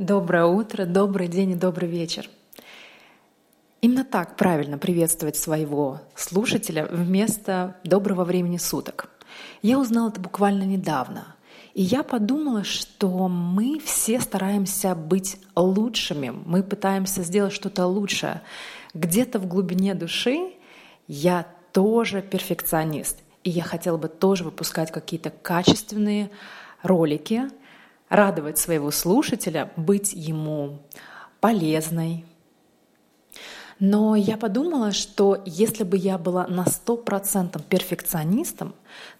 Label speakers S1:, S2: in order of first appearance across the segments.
S1: Доброе утро, добрый день и добрый вечер. Именно так правильно приветствовать своего слушателя вместо доброго времени суток. Я узнала это буквально недавно. И я подумала, что мы все стараемся быть лучшими, мы пытаемся сделать что-то лучшее. Где-то в глубине души я тоже перфекционист. И я хотела бы тоже выпускать какие-то качественные ролики, радовать своего слушателя, быть ему полезной, но я подумала, что если бы я была на сто процентов перфекционистом,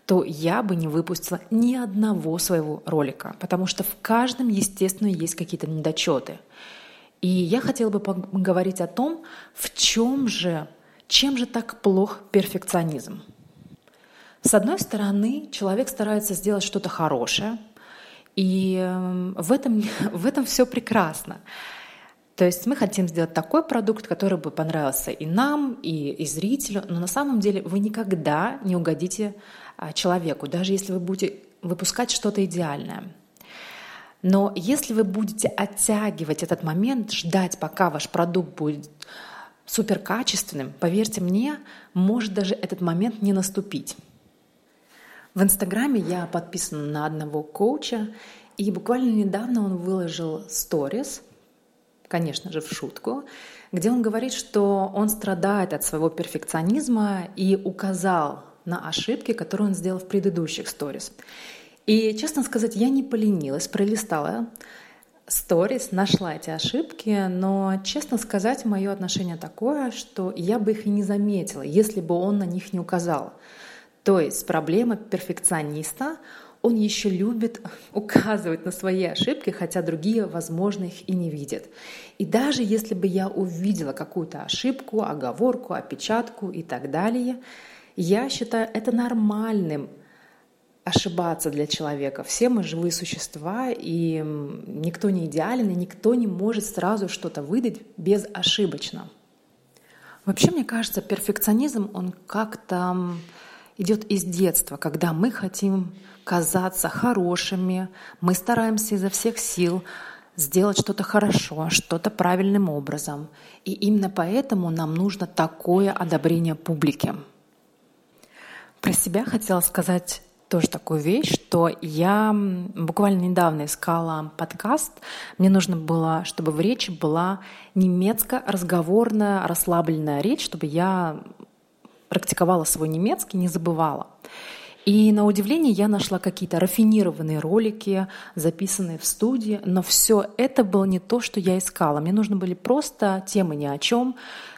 S1: то я бы не выпустила ни одного своего ролика, потому что в каждом, естественно, есть какие-то недочеты. И я хотела бы поговорить о том, в чем же, чем же так плох перфекционизм. С одной стороны, человек старается сделать что-то хорошее, и эм, в этом, в этом все прекрасно. То есть мы хотим сделать такой продукт, который бы понравился и нам, и, и зрителю, но на самом деле вы никогда не угодите а, человеку, даже если вы будете выпускать что-то идеальное. Но если вы будете оттягивать этот момент, ждать, пока ваш продукт будет суперкачественным, поверьте мне, может даже этот момент не наступить. В Инстаграме я подписана на одного коуча, и буквально недавно он выложил сторис – конечно же, в шутку, где он говорит, что он страдает от своего перфекционизма и указал на ошибки, которые он сделал в предыдущих сторис. И, честно сказать, я не поленилась, пролистала сторис, нашла эти ошибки, но, честно сказать, мое отношение такое, что я бы их и не заметила, если бы он на них не указал. То есть проблема перфекциониста он еще любит указывать на свои ошибки, хотя другие, возможно, их и не видят. И даже если бы я увидела какую-то ошибку, оговорку, опечатку и так далее, я считаю это нормальным ошибаться для человека. Все мы живые существа, и никто не идеален, и никто не может сразу что-то выдать безошибочно. Вообще, мне кажется, перфекционизм, он как-то идет из детства, когда мы хотим казаться хорошими, мы стараемся изо всех сил сделать что-то хорошо, что-то правильным образом. И именно поэтому нам нужно такое одобрение публики. Про себя хотела сказать тоже такую вещь, что я буквально недавно искала подкаст. Мне нужно было, чтобы в речи была немецко-разговорная, расслабленная речь, чтобы я практиковала свой немецкий, не забывала. И на удивление я нашла какие-то рафинированные ролики, записанные в студии, но все это было не то, что я искала. Мне нужны были просто темы ни о чем,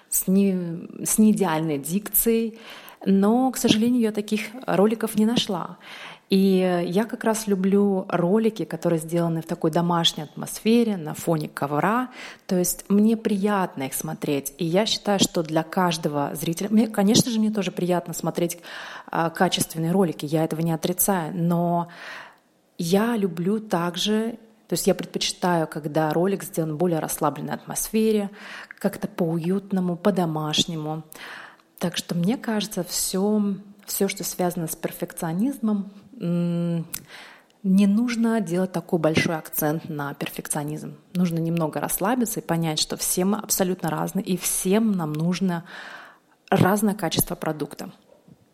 S1: с, не, с неидеальной дикцией, но, к сожалению, я таких роликов не нашла. И я как раз люблю ролики, которые сделаны в такой домашней атмосфере, на фоне ковра. То есть мне приятно их смотреть. И я считаю, что для каждого зрителя... Мне, конечно же, мне тоже приятно смотреть а, качественные ролики, я этого не отрицаю. Но я люблю также то есть я предпочитаю, когда ролик сделан в более расслабленной атмосфере, как-то по-уютному, по-домашнему. Так что мне кажется, все, все, что связано с перфекционизмом, не нужно делать такой большой акцент на перфекционизм. Нужно немного расслабиться и понять, что все мы абсолютно разные, и всем нам нужно разное качество продукта.